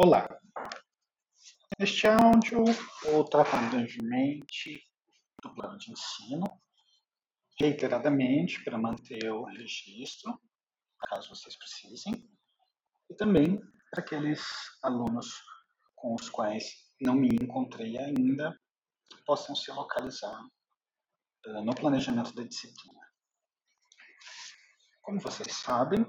Olá! Neste áudio, vou tratar brevemente do plano de ensino, reiteradamente, para manter o registro, caso vocês precisem, e também para aqueles alunos com os quais não me encontrei ainda, possam se localizar uh, no planejamento da disciplina. Como vocês sabem,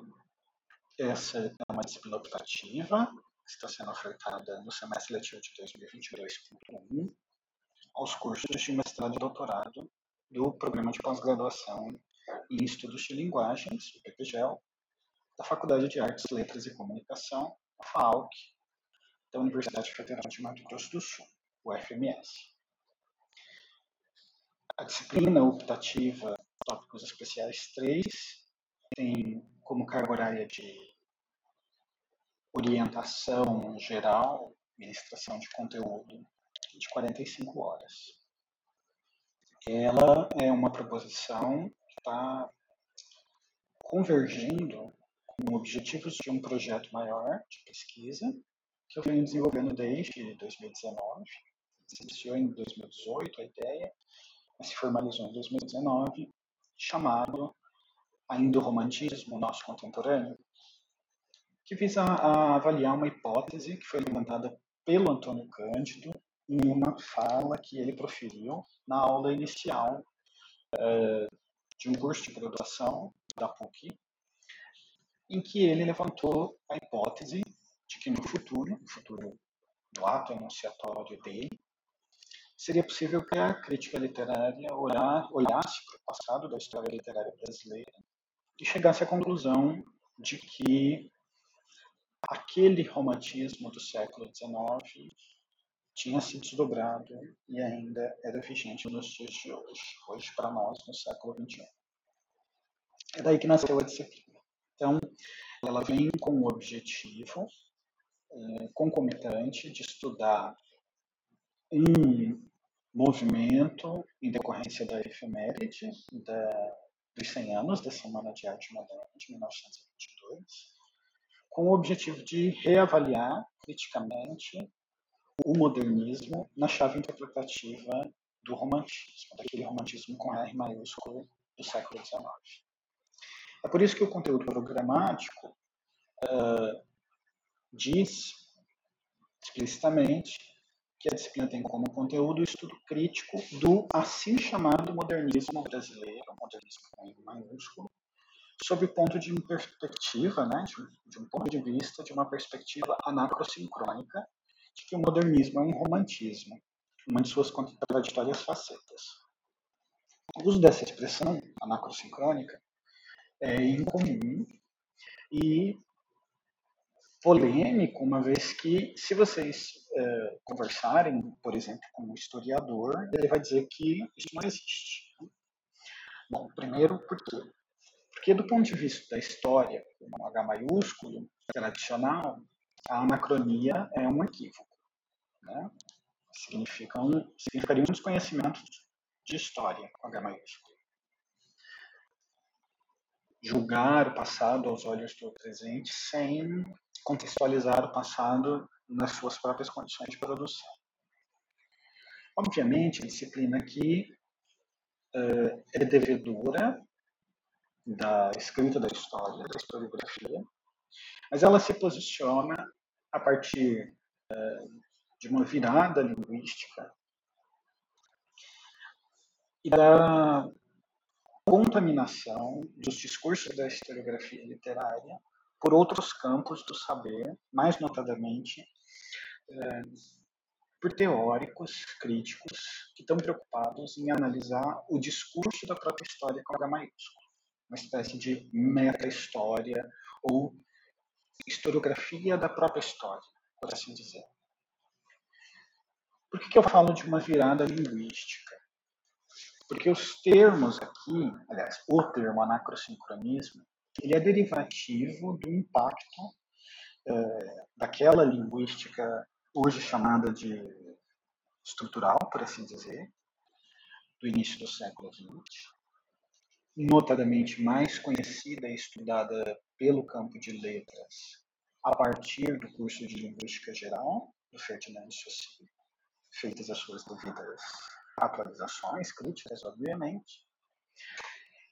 essa é uma disciplina optativa, está sendo ofertada no semestre letivo de 2022.1 aos cursos de mestrado e doutorado do Programa de Pós-Graduação em Estudos de Linguagens, o PPGEL, da Faculdade de Artes, Letras e Comunicação, a FAUC, da Universidade Federal de Mato Grosso do Sul, UFMS. A disciplina optativa Tópicos Especiais 3 tem como carga horária de orientação geral, ministração de conteúdo de 45 horas. Ela é uma proposição que está convergindo com objetivos de um projeto maior de pesquisa que eu venho desenvolvendo desde 2019. Se iniciou em 2018 a ideia, mas se formalizou em 2019, chamado ainda o romantismo nosso contemporâneo, que visa a avaliar uma hipótese que foi levantada pelo Antônio Cândido em uma fala que ele proferiu na aula inicial uh, de um curso de graduação da PUC, em que ele levantou a hipótese de que no futuro, no futuro do ato enunciatório dele, seria possível que a crítica literária olhasse para o passado da história literária brasileira e chegasse à conclusão de que aquele romantismo do século XIX tinha se desdobrado e ainda era vigente nos dias de hoje, hoje para nós, no século XXI. É daí que nasceu a disciplina. Então, ela vem com o objetivo é, concomitante de estudar um movimento em decorrência da efeméride da, dos 100 anos da Semana de Arte Moderna de 1922, com o objetivo de reavaliar criticamente o modernismo na chave interpretativa do romantismo, daquele romantismo com R maiúsculo do século XIX. É por isso que o conteúdo programático uh, diz explicitamente que a disciplina tem como conteúdo o estudo crítico do assim chamado modernismo brasileiro, modernismo com R maiúsculo, sob o ponto de perspectiva, né, de, de um ponto de vista, de uma perspectiva anacrosincrônica, de que o modernismo é um romantismo, uma de suas contraditórias facetas. O uso dessa expressão anacrosincrônica é incomum e polêmico, uma vez que, se vocês é, conversarem, por exemplo, com um historiador, ele vai dizer que isso não existe. Bom, primeiro, por quê? Porque, do ponto de vista da história, com H maiúsculo, tradicional, a anacronia é um equívoco. Né? Significa um, significaria um desconhecimento de história, com H maiúsculo. Julgar o passado aos olhos do presente sem contextualizar o passado nas suas próprias condições de produção. Obviamente, a disciplina aqui uh, é devedora da escrita da história, da historiografia, mas ela se posiciona a partir uh, de uma virada linguística e da contaminação dos discursos da historiografia literária por outros campos do saber, mais notadamente uh, por teóricos críticos que estão preocupados em analisar o discurso da própria história com H maiúsculo uma espécie de meta-história ou historiografia da própria história, por assim dizer. Por que, que eu falo de uma virada linguística? Porque os termos aqui, aliás, o termo anacrosincronismo, ele é derivativo do impacto é, daquela linguística hoje chamada de estrutural, por assim dizer, do início do século XX, notadamente mais conhecida e estudada pelo campo de letras a partir do curso de Linguística Geral do Ferdinand Saussure, feitas as suas devidas atualizações, críticas, obviamente,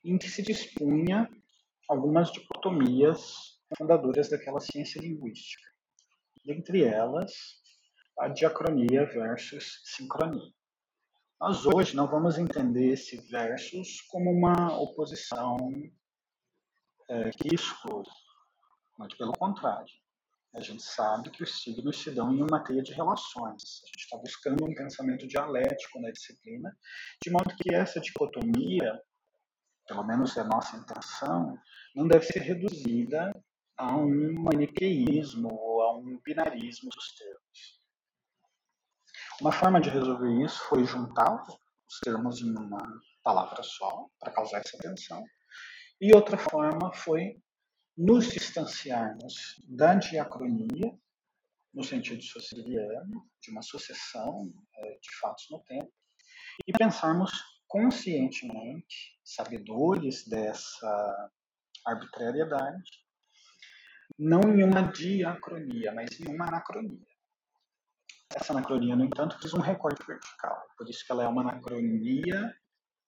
em que se dispunha algumas dicotomias fundadoras daquela ciência linguística. Dentre elas, a diacronia versus sincronia. Nós hoje não vamos entender esse versus como uma oposição é, que exclui, muito pelo contrário. A gente sabe que os signos se dão em uma teia de relações. A gente está buscando um pensamento dialético na disciplina, de modo que essa dicotomia, pelo menos é a nossa intenção, não deve ser reduzida a um maniqueísmo ou a um binarismo dos termos. Uma forma de resolver isso foi juntar os termos em uma palavra só, para causar essa tensão, e outra forma foi nos distanciarmos da diacronia, no sentido socialiano, de uma sucessão é, de fatos no tempo, e pensarmos conscientemente, sabedores dessa arbitrariedade, não em uma diacronia, mas em uma anacronia. Essa anacronia, no entanto, fez um recorte vertical, por isso que ela é uma anacronia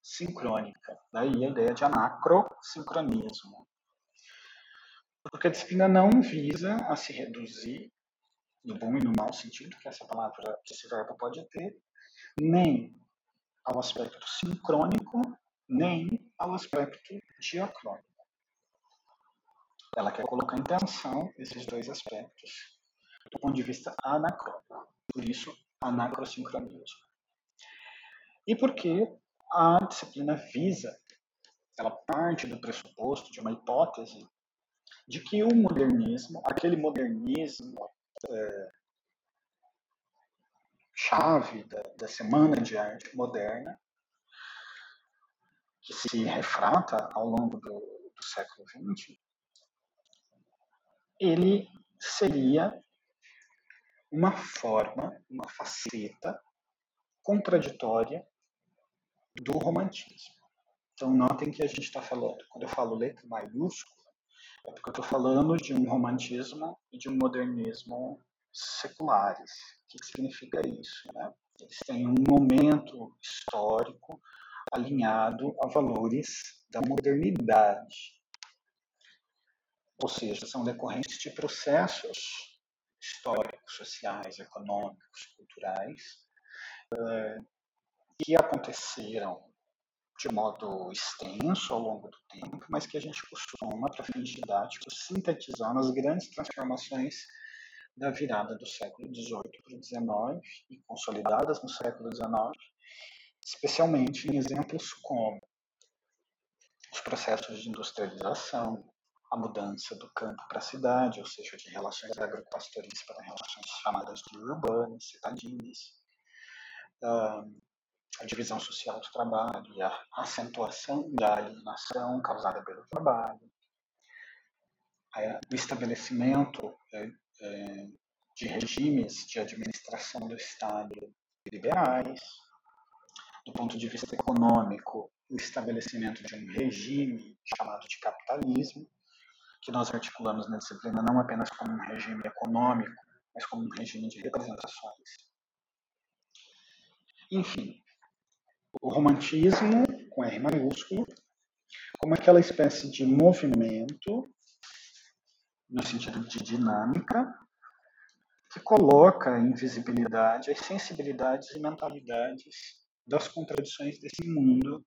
sincrônica. Daí a ideia de anacrosincronismo. Porque a disciplina não visa a se reduzir, no bom e no mau sentido que essa palavra, esse verbo pode ter, nem ao aspecto sincrônico, nem ao aspecto diacrônico. Ela quer colocar em tensão esses dois aspectos do ponto de vista anacrônico. Por isso, anacrosincronismo. E por que a disciplina visa, ela parte do pressuposto de uma hipótese de que o modernismo, aquele modernismo é, chave da, da Semana de Arte Moderna, que se refrata ao longo do, do século XX, ele seria uma forma, uma faceta contraditória do romantismo. Então, notem que a gente está falando, quando eu falo letra maiúscula, é porque eu estou falando de um romantismo e de um modernismo seculares. O que significa isso? Né? Eles têm um momento histórico alinhado a valores da modernidade. Ou seja, são decorrentes de processos históricos, sociais, econômicos, culturais, eh, que aconteceram de modo extenso ao longo do tempo, mas que a gente costuma, para fins didáticos, sintetizar nas grandes transformações da virada do século XVIII para o XIX e consolidadas no século XIX, especialmente em exemplos como os processos de industrialização, a mudança do campo para a cidade, ou seja, de relações agropastoris para relações chamadas de urbanas, citadinas, a divisão social do trabalho e a acentuação da alienação causada pelo trabalho, o estabelecimento é, é, de regimes de administração do Estado liberais, do ponto de vista econômico, o estabelecimento de um regime chamado de capitalismo, que nós articulamos na disciplina não apenas como um regime econômico, mas como um regime de representações. Enfim, o romantismo, com R maiúsculo, como aquela espécie de movimento, no sentido de dinâmica, que coloca em visibilidade as sensibilidades e mentalidades das contradições desse mundo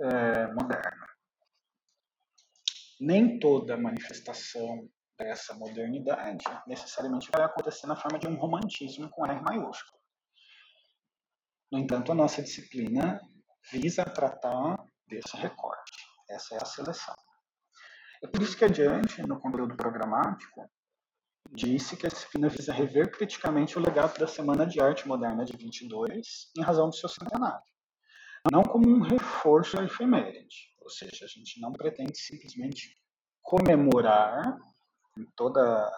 é, moderno. Nem toda manifestação dessa modernidade necessariamente vai acontecer na forma de um romantismo com R maiúsculo. No entanto, a nossa disciplina visa tratar desse recorte. Essa é a seleção. É por isso que adiante, no conteúdo programático, disse que a disciplina visa rever criticamente o legado da Semana de Arte Moderna de 22, em razão do seu centenário. Não como um reforço à efeméride, ou seja, a gente não pretende simplesmente comemorar em toda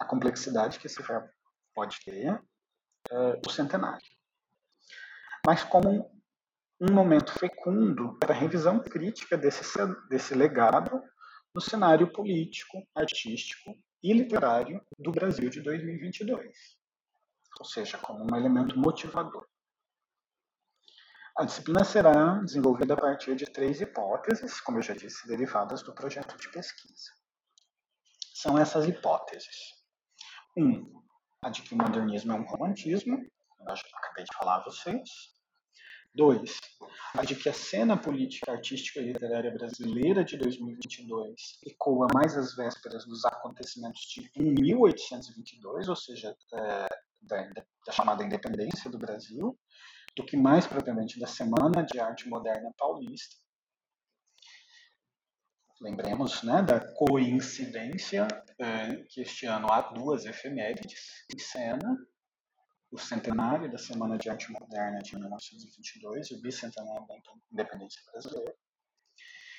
a complexidade que esse verbo pode ter uh, o centenário mas como um momento fecundo para a revisão crítica desse, desse legado no cenário político, artístico e literário do Brasil de 2022, ou seja, como um elemento motivador. A disciplina será desenvolvida a partir de três hipóteses, como eu já disse, derivadas do projeto de pesquisa. São essas hipóteses. Um, a de que o modernismo é um romantismo, eu acabei de falar a vocês. Dois, a de que a cena política, artística e literária brasileira de 2022 ecoa mais às vésperas dos acontecimentos de 1822, ou seja, é, da, da chamada independência do Brasil, do que mais propriamente da Semana de Arte Moderna Paulista. Lembremos né, da coincidência é, que este ano há duas efemérides em cena, o centenário da Semana de Arte Moderna de 1922 e o bicentenário da Independência Brasileira.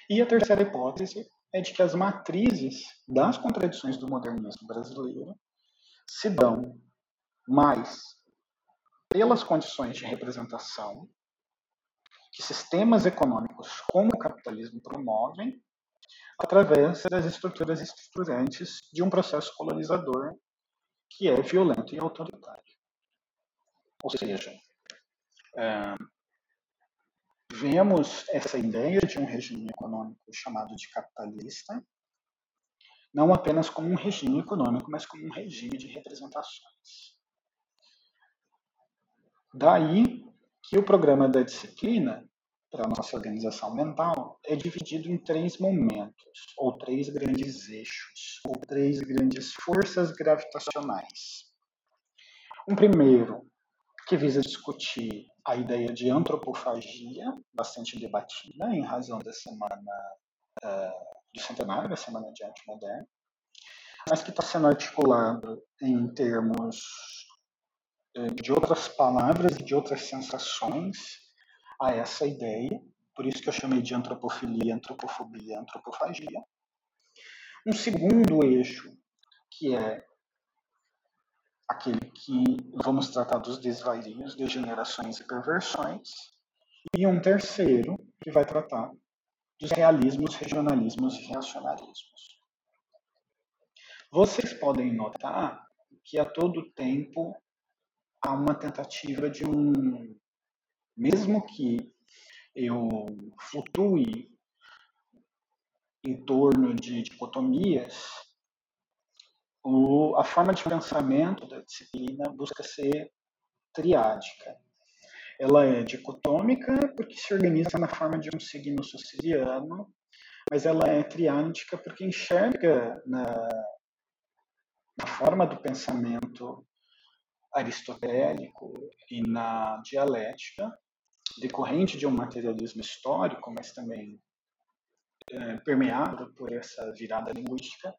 E a terceira hipótese é de que as matrizes das contradições do modernismo brasileiro se dão mais pelas condições de representação que sistemas econômicos como o capitalismo promovem através das estruturas estruturantes de um processo colonizador que é violento e autoritário. Ou seja, é, vemos essa ideia de um regime econômico chamado de capitalista não apenas como um regime econômico, mas como um regime de representações. Daí que o programa da disciplina, para a nossa organização mental, é dividido em três momentos, ou três grandes eixos, ou três grandes forças gravitacionais. Um primeiro, que visa discutir a ideia de antropofagia, bastante debatida em razão da semana uh, do centenário, da Semana de Arte Moderna, mas que está sendo articulado em termos de outras palavras e de outras sensações a essa ideia, por isso que eu chamei de antropofilia, antropofobia, antropofagia. Um segundo eixo, que é aquele que vamos tratar dos desvarios, degenerações e perversões, e um terceiro, que vai tratar dos realismos, regionalismos e reacionarismos. Vocês podem notar que a todo tempo há uma tentativa de um. Mesmo que eu flutue em torno de dicotomias, o, a forma de pensamento da disciplina busca ser triádica. Ela é dicotômica porque se organiza na forma de um signo siciliano, mas ela é triádica porque enxerga na, na forma do pensamento aristotélico e na dialética, decorrente de um materialismo histórico, mas também é, permeado por essa virada linguística,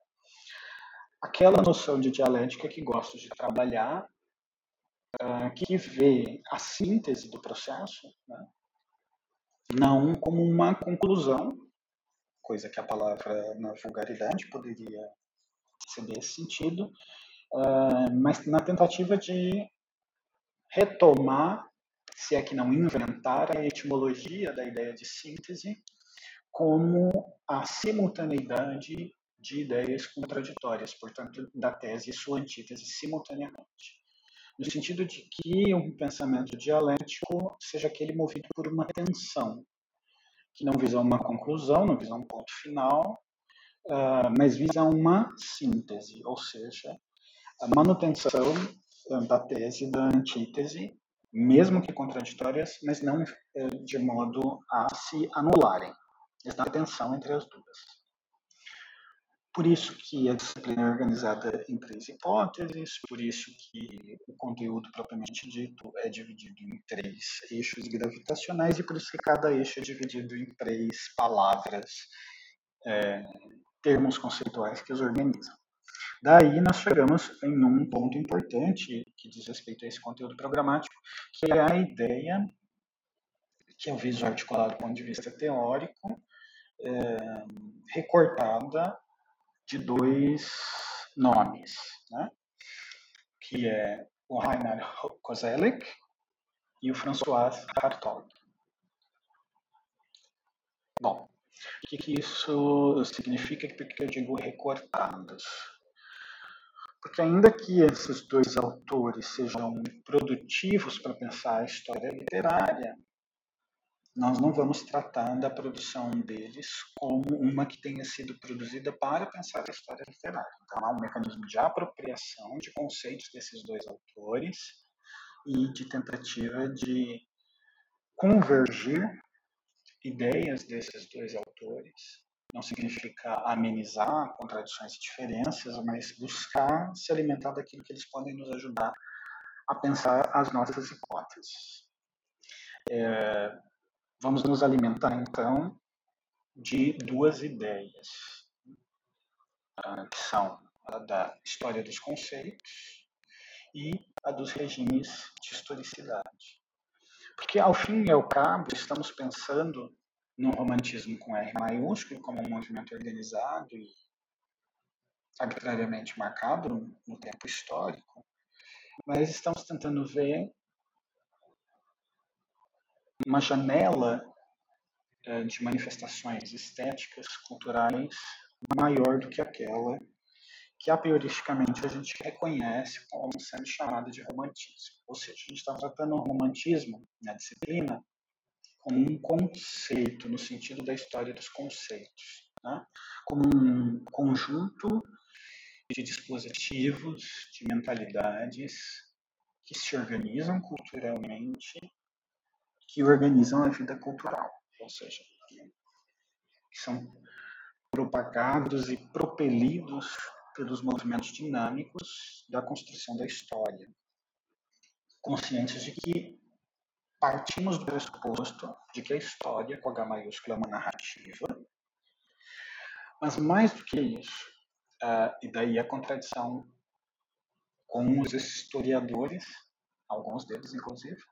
aquela noção de dialética que gosto de trabalhar, uh, que vê a síntese do processo, né, não como uma conclusão, coisa que a palavra na vulgaridade poderia ceder esse sentido, uh, mas na tentativa de retomar, se é que não inventar, a etimologia da ideia de síntese como a simultaneidade de ideias contraditórias, portanto, da tese e sua antítese simultaneamente. No sentido de que um pensamento dialético seja aquele movido por uma tensão, que não visa uma conclusão, não visa um ponto final, uh, mas visa uma síntese, ou seja, a manutenção da tese, da antítese, mesmo que contraditórias, mas não eh, de modo a se anularem. Esta tensão entre as duas. Por isso que a disciplina é organizada em três hipóteses, por isso que o conteúdo propriamente dito é dividido em três eixos gravitacionais e por isso que cada eixo é dividido em três palavras, é, termos conceituais que os organizam. Daí nós chegamos em um ponto importante que diz respeito a esse conteúdo programático, que é a ideia que eu viso articulado do ponto de vista teórico, é, recortada de dois nomes, né? que é o Rainer Kozelek e o François Hartog. Bom, o que, que isso significa? Porque eu digo recortados? Porque ainda que esses dois autores sejam produtivos para pensar a história literária, nós não vamos tratar da produção deles como uma que tenha sido produzida para pensar a história literária. Então, há um mecanismo de apropriação de conceitos desses dois autores e de tentativa de convergir ideias desses dois autores não significa amenizar contradições e diferenças, mas buscar se alimentar daquilo que eles podem nos ajudar a pensar as nossas hipóteses. É, vamos nos alimentar, então, de duas ideias, ah, que são a da história dos conceitos e a dos regimes de historicidade. Porque, ao fim e ao cabo, estamos pensando no romantismo com R maiúsculo, como um movimento organizado e arbitrariamente marcado no tempo histórico, mas estamos tentando ver uma janela eh, de manifestações estéticas, culturais, maior do que aquela que a prioristicamente a gente reconhece como sendo chamada de romantismo. Ou seja, a gente está tratando o romantismo na disciplina como um conceito, no sentido da história dos conceitos, né? como um conjunto de dispositivos, de mentalidades que se organizam culturalmente, que organizam a vida cultural, ou seja, que são propagados e propelidos pelos movimentos dinâmicos da construção da história, conscientes de que partimos do pressuposto de que a história, com H maiúsculo, é uma narrativa, mas mais do que isso, uh, e daí a contradição com os historiadores, alguns deles inclusive,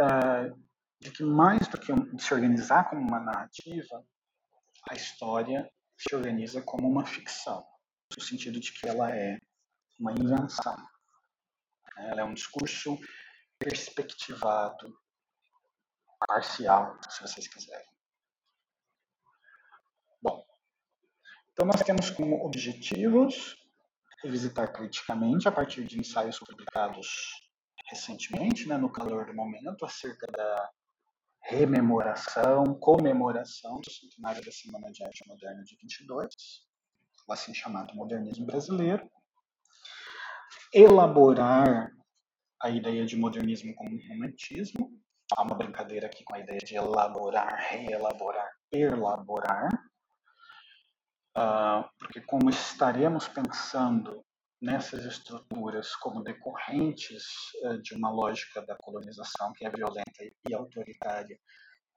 uh, de que mais do que se organizar como uma narrativa, a história se organiza como uma ficção, no sentido de que ela é uma invenção. Ela é um discurso perspectivado, parcial, se vocês quiserem. Bom, então nós temos como objetivos revisitar criticamente, a partir de ensaios publicados recentemente, né, no calor do momento, acerca da rememoração, comemoração do centenário da Semana de Arte Moderna de 22, o assim chamado modernismo brasileiro, elaborar a ideia de modernismo como romantismo, há uma brincadeira aqui com a ideia de elaborar, reelaborar, elaborar, uh, porque como estaremos pensando nessas estruturas como decorrentes uh, de uma lógica da colonização que é violenta e autoritária,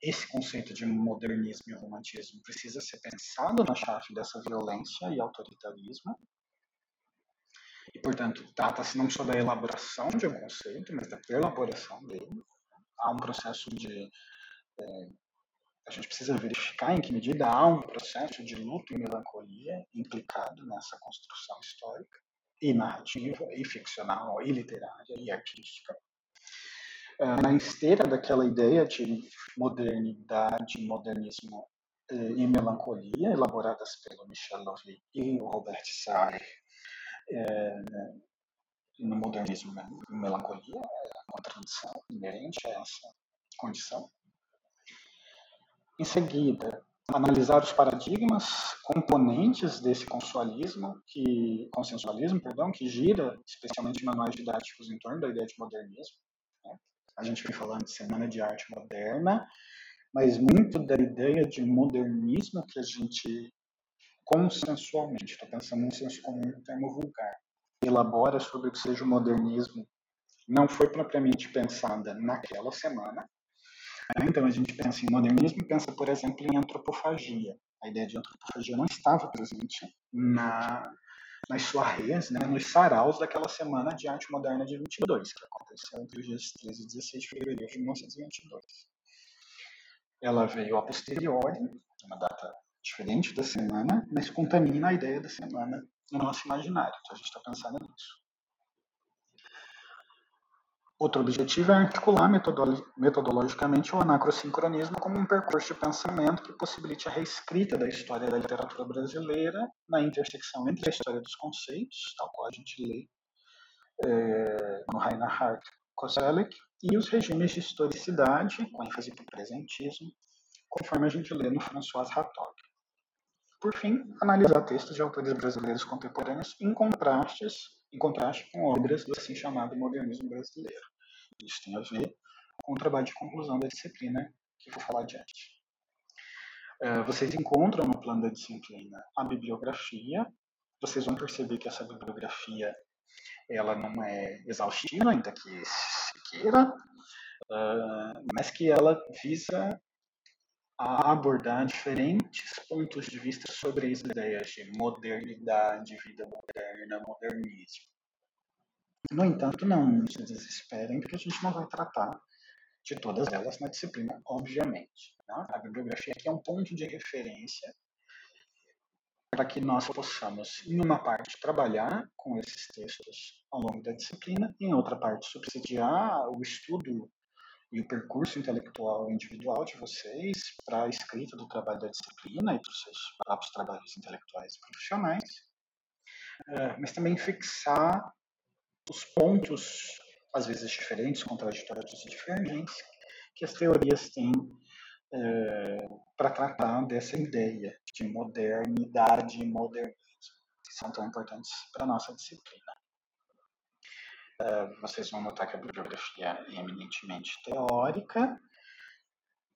esse conceito de modernismo e romantismo precisa ser pensado na chave dessa violência e autoritarismo. E, portanto, trata-se não só da elaboração de um conceito, mas da elaboração dele há um processo de. É, a gente precisa verificar em que medida há um processo de luto e melancolia implicado nessa construção histórica, e narrativa, e ficcional, e literária, e artística. É, na esteira daquela ideia de modernidade, modernismo e melancolia, elaboradas pelo Michel Lovy e o Robert Sarre, é, no modernismo e melancolia, contradição inerente a essa condição. Em seguida, analisar os paradigmas componentes desse consensualismo, que, consensualismo, perdão, que gira especialmente manuais didáticos em torno da ideia de modernismo. Né? A gente vem falando de Semana de Arte Moderna, mas muito da ideia de modernismo que a gente consensualmente, estou pensando em senso comum, um termo vulgar, elabora sobre o que seja o modernismo não foi propriamente pensada naquela semana. Então, a gente pensa em modernismo e pensa, por exemplo, em antropofagia. A ideia de antropofagia não estava presente na, nas soirées, né, nos saraus daquela semana de arte moderna de 22, que aconteceu entre os dias 13 e 16 de fevereiro de 1922. Ela veio a posteriori, uma data diferente da semana, mas contamina a ideia da semana no nosso imaginário. Então, a gente está pensando nisso. Outro objetivo é articular metodologicamente o anacrosincronismo como um percurso de pensamento que possibilite a reescrita da história da literatura brasileira na intersecção entre a história dos conceitos, tal qual a gente lê é, no Reinhard Koselleck, e os regimes de historicidade, com ênfase para o presentismo, conforme a gente lê no François Hartog. Por fim, analisar textos de autores brasileiros contemporâneos em contrastes em contraste com obras do assim chamado modernismo brasileiro. Isso tem a ver com o trabalho de conclusão da disciplina que vou falar adiante. Uh, vocês encontram no plano da disciplina a bibliografia. Vocês vão perceber que essa bibliografia ela não é exaustiva, ainda que se queira, uh, mas que ela visa a abordar diferentes pontos de vista sobre as ideias de modernidade, vida moderna, modernismo. No entanto, não se desesperem, porque a gente não vai tratar de todas elas na disciplina, obviamente. Né? A bibliografia aqui é um ponto de referência para que nós possamos, em uma parte, trabalhar com esses textos ao longo da disciplina, em outra parte, subsidiar o estudo e o percurso intelectual individual de vocês para a escrita do trabalho da disciplina e para os seus próprios trabalhos intelectuais e profissionais, é, mas também fixar os pontos, às vezes diferentes, contraditórios e diferentes, que as teorias têm é, para tratar dessa ideia de modernidade e modernismo, que são tão importantes para a nossa disciplina. Uh, vocês vão notar que a bibliografia é eminentemente teórica,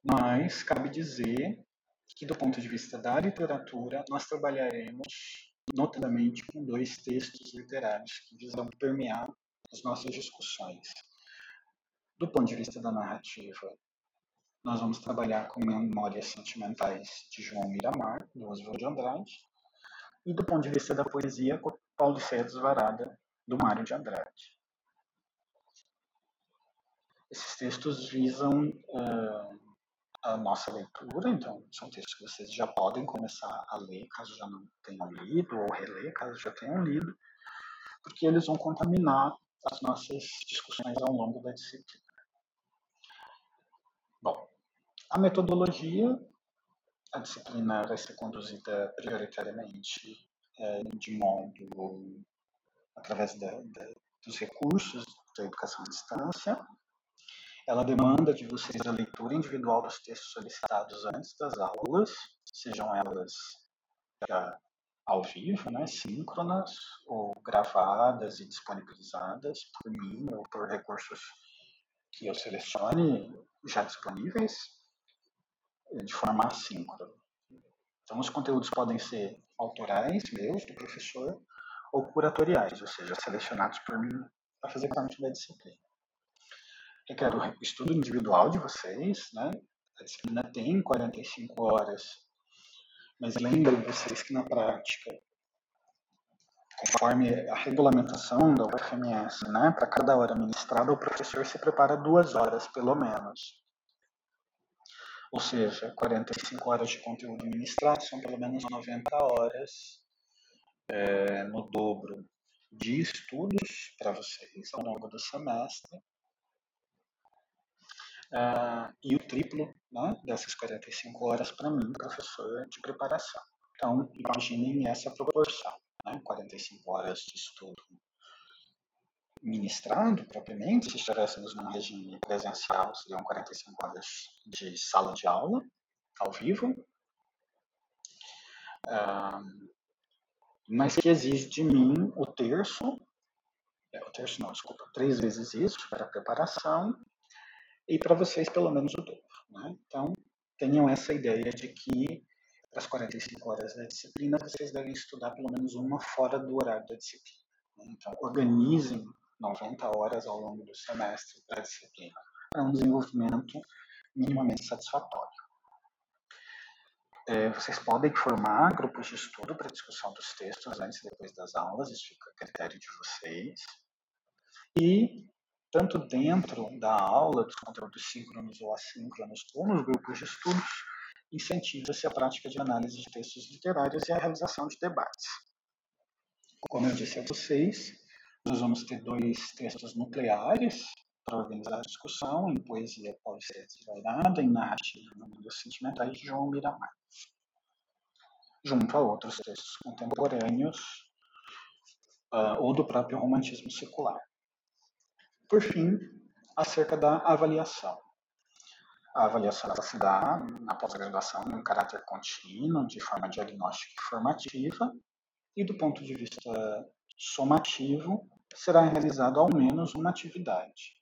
mas cabe dizer que, do ponto de vista da literatura, nós trabalharemos notadamente com dois textos literários que visam permear as nossas discussões. Do ponto de vista da narrativa, nós vamos trabalhar com Memórias Sentimentais de João Miramar, do Oswald de Andrade, e do ponto de vista da poesia, Paulo Cedes Varada, do Mário de Andrade. Esses textos visam uh, a nossa leitura, então são textos que vocês já podem começar a ler, caso já não tenham lido, ou reler, caso já tenham lido, porque eles vão contaminar as nossas discussões ao longo da disciplina. Bom, a metodologia, a disciplina vai ser conduzida prioritariamente é, de modo através da, da, dos recursos da educação à distância, ela demanda de vocês a leitura individual dos textos solicitados antes das aulas, sejam elas ao vivo, né, síncronas, ou gravadas e disponibilizadas por mim ou por recursos que eu selecione já disponíveis de forma assíncrona. Então, os conteúdos podem ser autorais, meus, do professor, ou curatoriais, ou seja, selecionados por mim para fazer parte da disciplina requer o estudo individual de vocês, né? A disciplina tem 45 horas, mas lembrem vocês que na prática, conforme a regulamentação da UFMS, né, para cada hora ministrada, o professor se prepara duas horas, pelo menos. Ou seja, 45 horas de conteúdo ministrado são pelo menos 90 horas é, no dobro de estudos para vocês ao longo do semestre uh, e o triplo né, dessas 45 horas para mim, professor de preparação. Então, imaginem essa proporção, né, 45 horas de estudo ministrado propriamente, se estivéssemos num regime presencial, seriam 45 horas de sala de aula, ao vivo, uh, mas que exige de mim o terço, é, o terço não, desculpa, três vezes isso para preparação, e para vocês pelo menos o dobro. Né? Então, tenham essa ideia de que para as 45 horas da disciplina, vocês devem estudar pelo menos uma fora do horário da disciplina. Né? Então, organizem 90 horas ao longo do semestre para a disciplina. É um desenvolvimento minimamente satisfatório. É, vocês podem formar grupos de estudo para discussão dos textos antes e depois das aulas, isso fica a critério de vocês. E tanto dentro da aula, dos conteúdos síncronos ou assíncronos, ou nos grupos de estudos, incentiva-se a prática de análise de textos literários e a realização de debates. Como eu disse a vocês, nós vamos ter dois textos nucleares para organizar a discussão, em poesia pode ser desvairada, em narrativa no mundo sentimentais de João Miramar, junto a outros textos contemporâneos uh, ou do próprio romantismo secular. Por fim, acerca da avaliação. A avaliação se dá na pós-graduação em um caráter contínuo, de forma diagnóstica e formativa, e do ponto de vista somativo, será realizado ao menos uma atividade,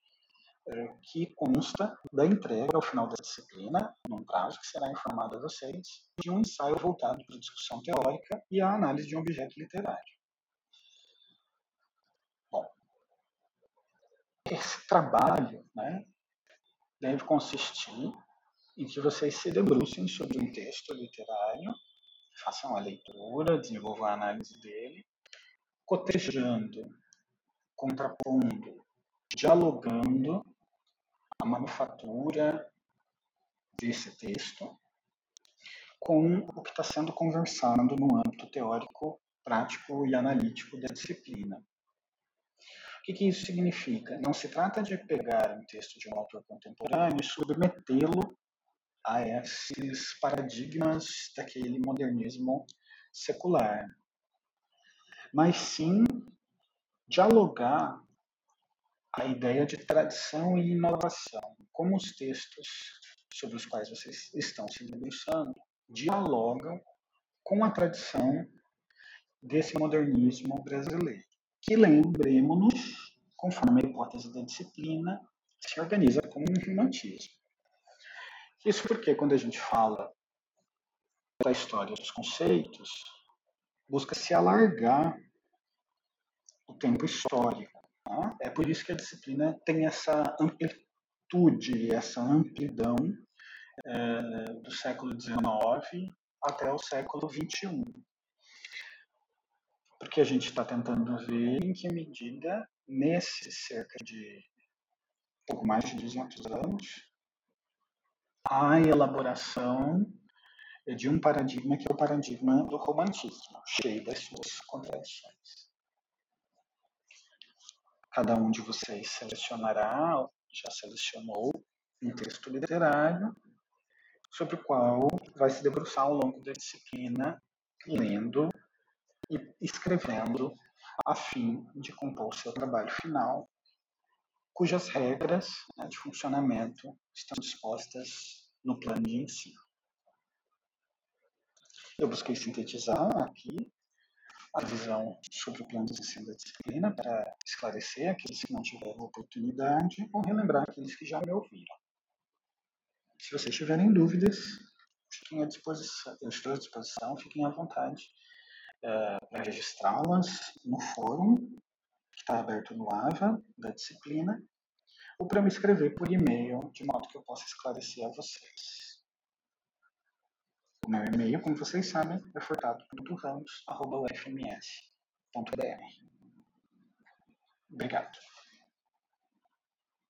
eh, que consta da entrega ao final da disciplina, num prazo que será informado a vocês, de um ensaio voltado para a discussão teórica e a análise de um objeto literário. Bom, esse trabalho né, deve consistir em que vocês se debrucem sobre um texto literário, façam a leitura, desenvolvam a análise dele, cotejando, contrapondo, dialogando a manufatura desse texto com o que está sendo conversado no âmbito teórico, prático e analítico da disciplina. O que, que isso significa? Não se trata de pegar um texto de um autor contemporâneo e submetê-lo a esses paradigmas daquele modernismo secular, mas sim dialogar a ideia de tradição e inovação, como os textos sobre os quais vocês estão se debruçando dialogam com a tradição desse modernismo brasileiro que lembremos-nos, conforme a hipótese da disciplina, se organiza como um romantismo. Isso porque quando a gente fala da história dos conceitos, busca se alargar o tempo histórico. Tá? É por isso que a disciplina tem essa amplitude, essa amplidão é, do século XIX até o século XXI porque a gente está tentando ver em que medida, nesses cerca de pouco mais de 200 anos, a elaboração de um paradigma que é o paradigma do romantismo, cheio das suas contradições. Cada um de vocês selecionará, já selecionou, um texto literário sobre o qual vai se debruçar ao longo da disciplina, lendo e escrevendo a fim de compor seu trabalho final, cujas regras né, de funcionamento estão dispostas no plano de ensino. Eu busquei sintetizar aqui a visão sobre o plano de ensino da disciplina para esclarecer aqueles que não tiveram oportunidade ou relembrar aqueles que já me ouviram. Se vocês tiverem dúvidas, fiquem à disposição, eu estou à disposição, fiquem à vontade uh, para registrá-las no fórum, que está aberto no AVA, da disciplina, ou para me escrever por e-mail, de modo que eu possa esclarecer a vocês. O meu e-mail, como vocês sabem, é furtado.ramos.ufms.br. Obrigado.